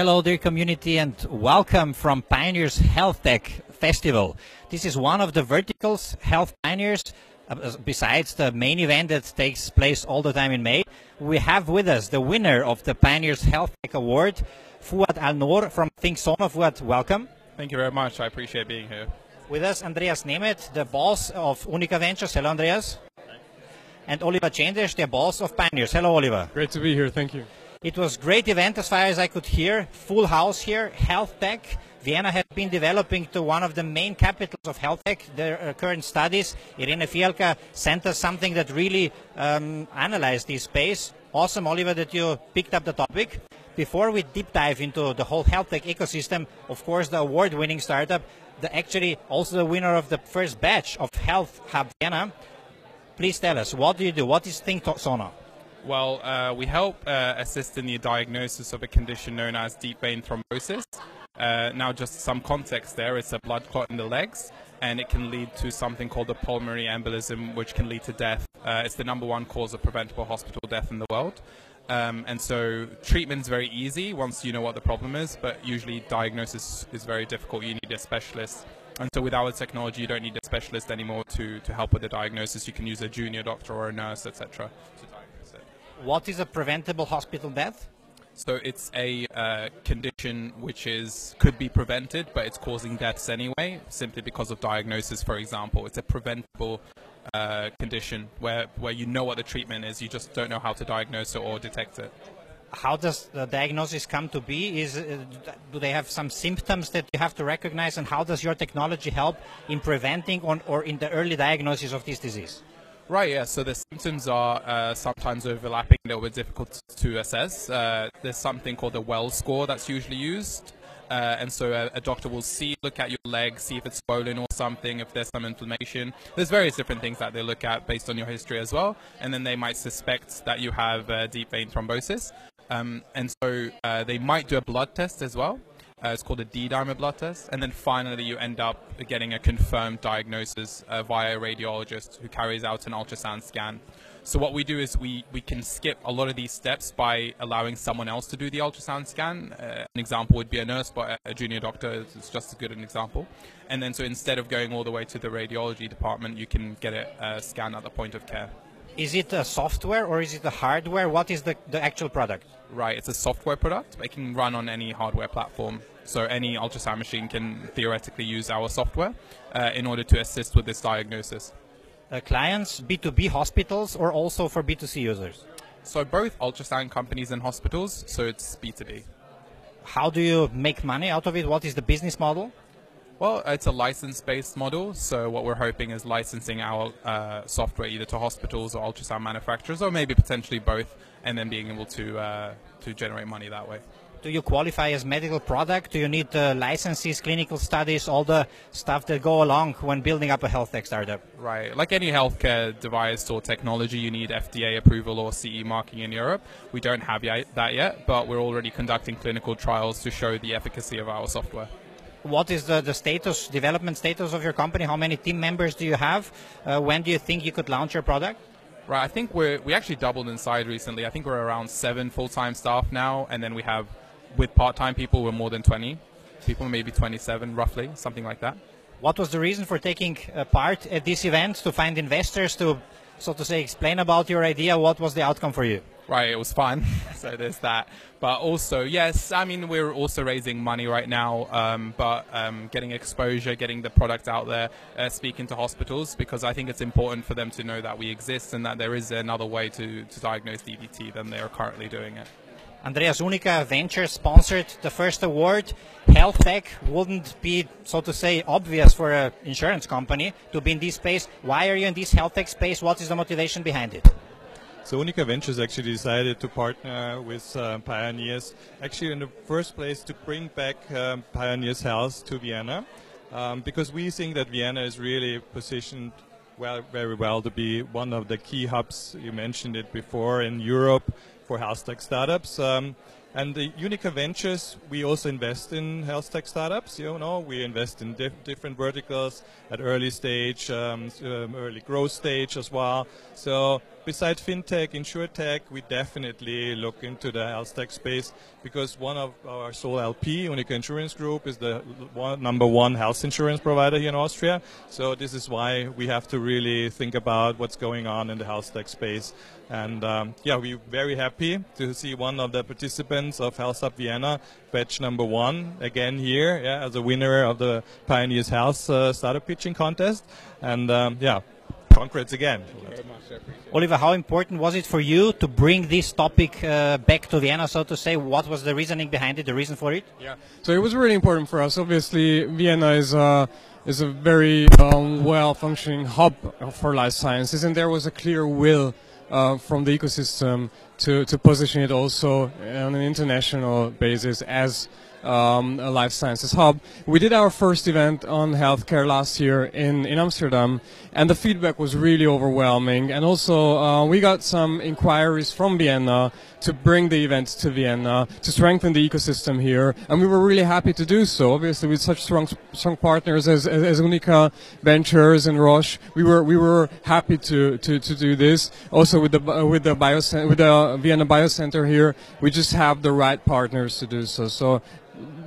Hello, dear community, and welcome from Pioneers Health Tech Festival. This is one of the verticals, Health Pioneers. Uh, besides the main event that takes place all the time in May, we have with us the winner of the Pioneers Health Tech Award, Fouad Al Noor from ThinkSono. Fouad, welcome. Thank you very much. I appreciate being here. With us, Andreas Nemeth, the boss of UNIQA Ventures. Hello, Andreas. And Oliver Csendes, the boss of Pioneers. Hello, Oliver. Great to be here. Thank you. It was a great event as far as I could hear. Full house here. Health tech. Vienna has been developing to one of the main capitals of health tech. Their uh, current studies. Irene Fialka sent us something that really um, analyzed this space. Awesome, Oliver, that you picked up the topic. Before we deep dive into the whole health tech ecosystem, of course, the award-winning startup, the actually also the winner of the first batch of Health Hub Vienna. Please tell us, what do you do? What is ThinkSono? Well, uh, we help uh, assist in the diagnosis of a condition known as deep vein thrombosis. Uh, now, just some context there it's a blood clot in the legs, and it can lead to something called a pulmonary embolism, which can lead to death. Uh, it's the number one cause of preventable hospital death in the world. Um, and so, treatment's very easy once you know what the problem is, but usually diagnosis is very difficult. You need a specialist. And so with our technology, you don't need a specialist anymore to, to help with the diagnosis. You can use a junior doctor or a nurse, etc. What is a preventable hospital death? So it's a uh, condition which is could be prevented, but it's causing deaths anyway, simply because of diagnosis. For example, it's a preventable uh, condition where where you know what the treatment is, you just don't know how to diagnose it or detect it. How does the diagnosis come to be? Is uh, do they have some symptoms that you have to recognize, and how does your technology help in preventing on, or in the early diagnosis of this disease? Right, yeah. So the symptoms are uh, sometimes overlapping, a bit difficult to assess. Uh, there's something called the Wells score that's usually used. Uh, and so a, a, doctor will see, look at your leg, see if it's swollen or something, if there's some inflammation. There's various different things that they look at based on your history as well. And then they might suspect that you have uh, deep vein thrombosis. Um, and so uh, they might do a blood test as well. Uh, it's called a D-dimer blood test, and then finally you end up getting a confirmed diagnosis uh, via a radiologist who carries out an ultrasound scan. So what we do is we, we can skip a lot of these steps by allowing someone else to do the ultrasound scan. Uh, an example would be a nurse, but a junior doctor is just as good an example. And then so instead of going all the way to the radiology department, you can get it uh, scanned at the point of care. Is it a software or is it a hardware? What is the, the actual product? Right, it's a software product. It can run on any hardware platform. So any ultrasound machine can theoretically use our software uh, in order to assist with this diagnosis. Uh, clients, B2B hospitals, or also for B2C users? So both ultrasound companies and hospitals, so it's B2B. How do you make money out of it? What is the business model? Well, it's a license-based model. So what we're hoping is licensing our uh, software either to hospitals or ultrasound manufacturers, or maybe potentially both, and then being able to uh, to generate money that way. Do you qualify as medical product? Do you need uh, licenses, clinical studies, all the stuff that go along when building up a health tech startup? Right. Like any healthcare device or technology, you need FDA approval or CE marking in Europe. We don't have that yet, but we're already conducting clinical trials to show the efficacy of our software what is the, the status, development status of your company? How many team members do you have? Uh, when do you think you could launch your product? Right, I think we we actually doubled in size recently. I think we're around seven full-time staff now, and then we have, with part-time people, we're more than 20 people, maybe 27 roughly, something like that. What was the reason for taking part at this event to find investors to, so to say, explain about your idea? What was the outcome for you? right, it was fun. so there's that. But also, yes, I mean, we're also raising money right now, um, but um, getting exposure, getting the product out there, uh, speaking to hospitals, because I think it's important for them to know that we exist and that there is another way to, to diagnose DVT than they are currently doing it. Andreas UNIQA Venture sponsored the first award. Health tech wouldn't be, so to say, obvious for an insurance company to be in this space. Why are you in this health tech space? What is the motivation behind it? So UNIQA Ventures actually decided to partner with uh, Pioneers, actually in the first place to bring back um, Pioneers Health to Vienna, um, because we think that Vienna is really positioned well, very well to be one of the key hubs. You mentioned it before in Europe for health tech startups. Um, And the UNIQA Ventures, we also invest in health tech startups. You know, we invest in diff- different verticals at early stage, um, um, early growth stage as well. So besides fintech, insurtech, we definitely look into the health tech space because one of our sole LP, UNIQA Insurance Group, is the one, number one health insurance provider here in Austria. So this is why we have to really think about what's going on in the health tech space. And um, yeah, we're very happy to see one of the participants of Health Hub Vienna, batch number one, again here yeah, as a winner of the Pioneers Health uh, Startup Pitching Contest. And um, yeah, congrats again. Oliver, how important was it for you to bring this topic uh, back to Vienna, so to say? What was the reasoning behind it, the reason for it? Yeah, so it was really important for us. Obviously, Vienna is a, is a very um, well functioning hub for life sciences, and there was a clear will uh, from the ecosystem to, to position it also on an international basis as um, life sciences hub. We did our first event on healthcare last year in, in Amsterdam, and the feedback was really overwhelming. And also, uh, we got some inquiries from Vienna to bring the event to Vienna to strengthen the ecosystem here, and we were really happy to do so. Obviously, with such strong strong partners as, as, as UNIQA Ventures and Roche, we were we were happy to, to, to do this. Also, with the with the bio with the Vienna Biocenter here, we just have the right partners to do so. So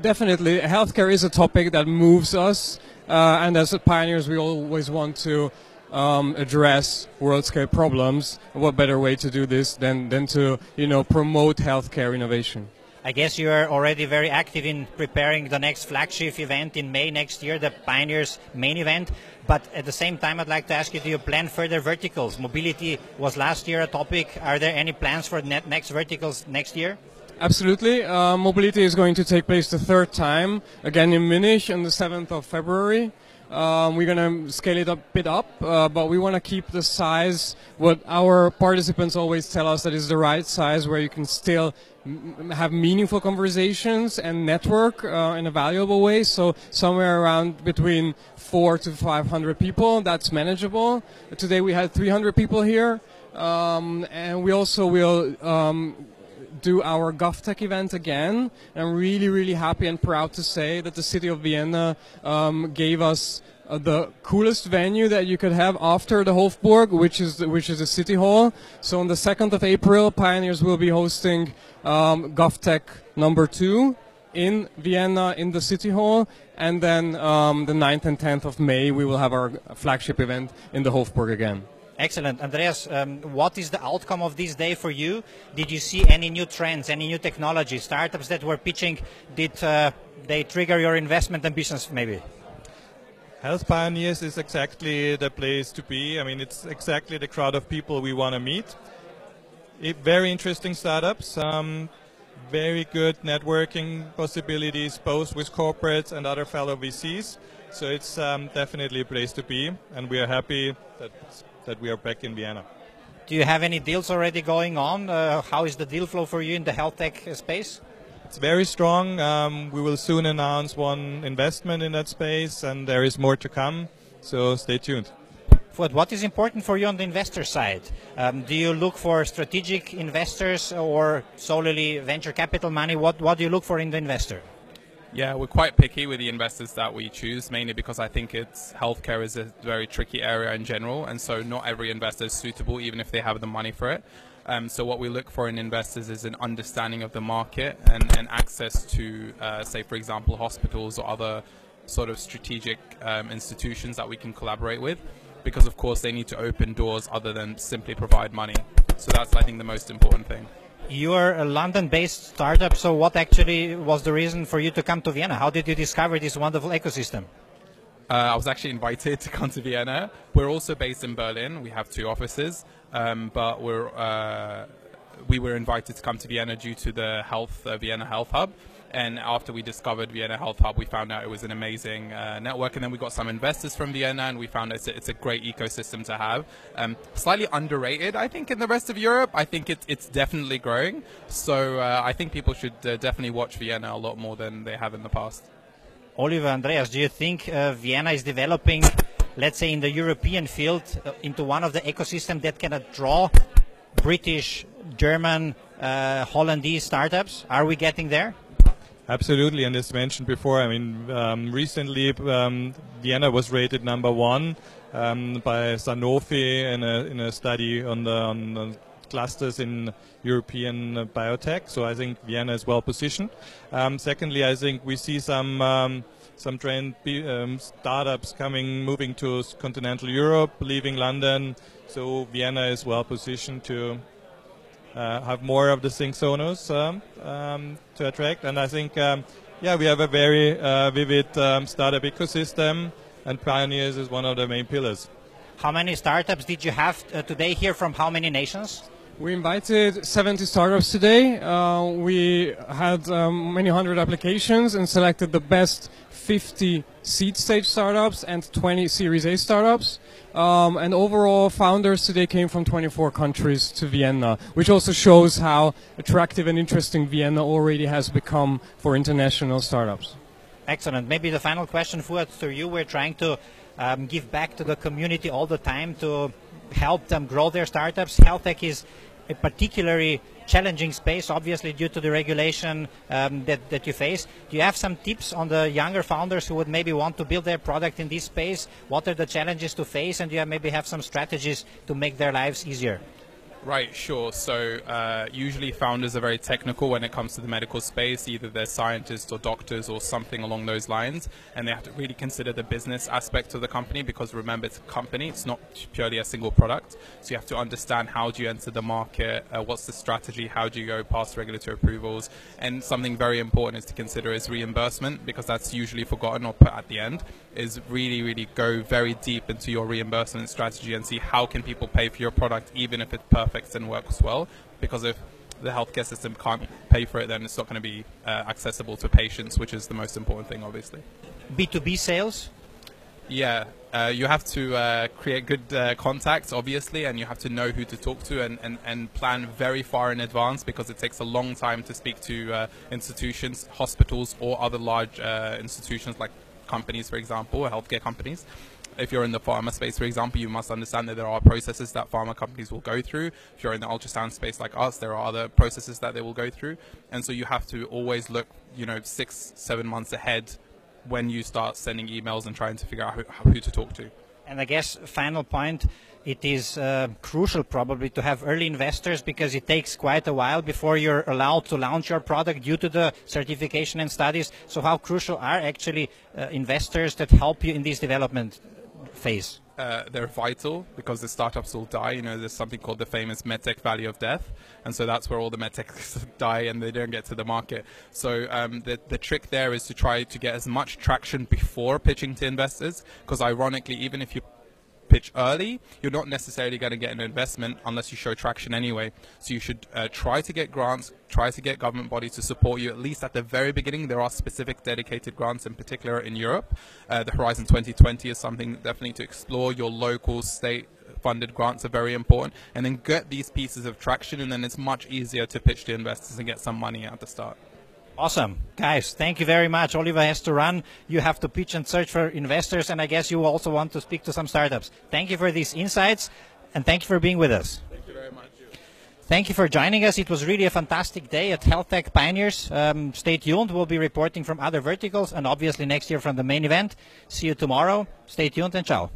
definitely, healthcare is a topic that moves us, uh, and as pioneers, we always want to um, address world scale problems. What better way to do this than, than to you know promote healthcare innovation? I guess you are already very active in preparing the next flagship event in May next year, the Pioneers main event. But at the same time, I'd like to ask you, do you plan further verticals? Mobility was last year a topic. Are there any plans for next verticals next year? Absolutely. Uh, mobility is going to take place the third time, again in Munich on the 7th of February. Um, we're going to scale it a bit up, uh, but we want to keep the size, what our participants always tell us that is the right size where you can still have meaningful conversations and network uh, in a valuable way. So somewhere around between four to 500 people, that's manageable. Today we had 300 people here. Um, and we also will um, do our GovTech event again. I'm really, really happy and proud to say that the city of Vienna um, gave us uh, the coolest venue that you could have after the Hofburg, which is the, which is the city hall. So on the 2nd of April, Pioneers will be hosting um, GovTech number two in Vienna in the city hall, and then um, the 9th and 10th of May we will have our flagship event in the Hofburg again. Excellent. Andreas, um, what is the outcome of this day for you? Did you see any new trends, any new technology, startups that were pitching? Did uh, they trigger your investment ambitions maybe? Health Pioneers is exactly the place to be. I mean, it's exactly the crowd of people we want to meet. It, very interesting startups, um, very good networking possibilities, both with corporates and other fellow VCs. So it's um, definitely a place to be, and we are happy that that we are back in Vienna. Do you have any deals already going on? Uh, how is the deal flow for you in the health tech space? It's very strong. Um, we will soon announce one investment in that space, and there is more to come. So stay tuned. What is important for you on the investor side? Um, do you look for strategic investors or solely venture capital money? What, what do you look for in the investor? Yeah, we're quite picky with the investors that we choose, mainly because I think it's healthcare is a very tricky area in general, and so not every investor is suitable, even if they have the money for it. Um, so what we look for in investors is an understanding of the market and, and access to, uh, say, for example, hospitals or other sort of strategic um, institutions that we can collaborate with, because of course they need to open doors other than simply provide money. So that's, I think, the most important thing. You are a London-based startup, so what actually was the reason for you to come to Vienna? How did you discover this wonderful ecosystem? Uh, I was actually invited to come to Vienna. We're also based in Berlin. We have two offices, um, but we're uh, we were invited to come to Vienna due to the Health uh, Vienna Health Hub. And after we discovered Vienna Health Hub, we found out it was an amazing uh, network. And then we got some investors from Vienna, and we found it's a, it's a great ecosystem to have. Um, slightly underrated, I think, in the rest of Europe. I think it's it's definitely growing. So uh, I think people should uh, definitely watch Vienna a lot more than they have in the past. Oliver, Andreas, do you think uh, Vienna is developing, let's say, in the European field, uh, into one of the ecosystem that can draw British, German, uh, Hollandese startups. Are we getting there? Absolutely, and as mentioned before, I mean, um, recently um, Vienna was rated number one um, by Sanofi in a, in a study on the, on the clusters in European biotech. So I think Vienna is well positioned. Um, secondly, I think we see some um, some trend um, startups coming, moving to continental Europe, leaving London. So Vienna is well positioned to have more of the Sync um, um, to attract. And I think, um, yeah, we have a very uh, vivid um, startup ecosystem, and Pioneers is one of the main pillars. How many startups did you have uh, today here from how many nations? We invited 70 startups today. Uh, we had um, many hundred applications and selected the best 50 seed stage startups and 20 Series A startups. Um, and overall, founders today came from 24 countries to Vienna, which also shows how attractive and interesting Vienna already has become for international startups. Excellent. Maybe the final question, Fouad, to you. We're trying to um, give back to the community all the time to help them grow their startups. Health tech is a particularly challenging space, obviously due to the regulation um, that, that you face. Do you have some tips on the younger founders who would maybe want to build their product in this space? What are the challenges to face, and do you maybe have some strategies to make their lives easier? Right, sure. So uh, usually founders are very technical when it comes to the medical space. Either they're scientists or doctors or something along those lines, and they have to really consider the business aspect of the company because remember it's a company; it's not purely a single product. So you have to understand how do you enter the market, uh, what's the strategy, how do you go past regulatory approvals, and something very important is to consider is reimbursement because that's usually forgotten or put at the end. Is really really go very deep into your reimbursement strategy and see how can people pay for your product even if it's perfect perfect and works well because if the healthcare system can't pay for it, then it's not going to be uh, accessible to patients, which is the most important thing, obviously. B2B sales? Yeah, uh, you have to uh, create good uh, contacts, obviously, and you have to know who to talk to and, and, and plan very far in advance because it takes a long time to speak to uh, institutions, hospitals, or other large uh, institutions like companies, for example, or healthcare companies if you're in the pharma space, for example, you must understand that there are processes that pharma companies will go through. If you're in the ultrasound space like us, there are other processes that they will go through. And so you have to always look, you know, six, seven months ahead when you start sending emails and trying to figure out who, who to talk to. And I guess final point, it is uh, crucial probably to have early investors because it takes quite a while before you're allowed to launch your product due to the certification and studies. So how crucial are actually uh, investors that help you in this development? Phase? Uh, they're vital because the startups will die. You know, there's something called the famous medtech valley of death, and so that's where all the medtechs die and they don't get to the market. So um, the the trick there is to try to get as much traction before pitching to investors, because ironically, even if you pitch early, you're not necessarily going to get an investment unless you show traction anyway. So you should uh, try to get grants, try to get government bodies to support you at least at the very beginning. There are specific dedicated grants, in particular in Europe. Uh, the Horizon 2020 is something definitely to explore. Your local, state funded grants are very important. And then get these pieces of traction, and then it's much easier to pitch to investors and get some money at the start. Awesome. Guys, thank you very much. Oliver has to run. You have to pitch and search for investors, and I guess you also want to speak to some startups. Thank you for these insights, and thank you for being with us. Thank you very much. Thank you for joining us. It was really a fantastic day at Health Tech Pioneers. Um, stay tuned. We'll be reporting from other verticals and obviously next year from the main event. See you tomorrow. Stay tuned and ciao.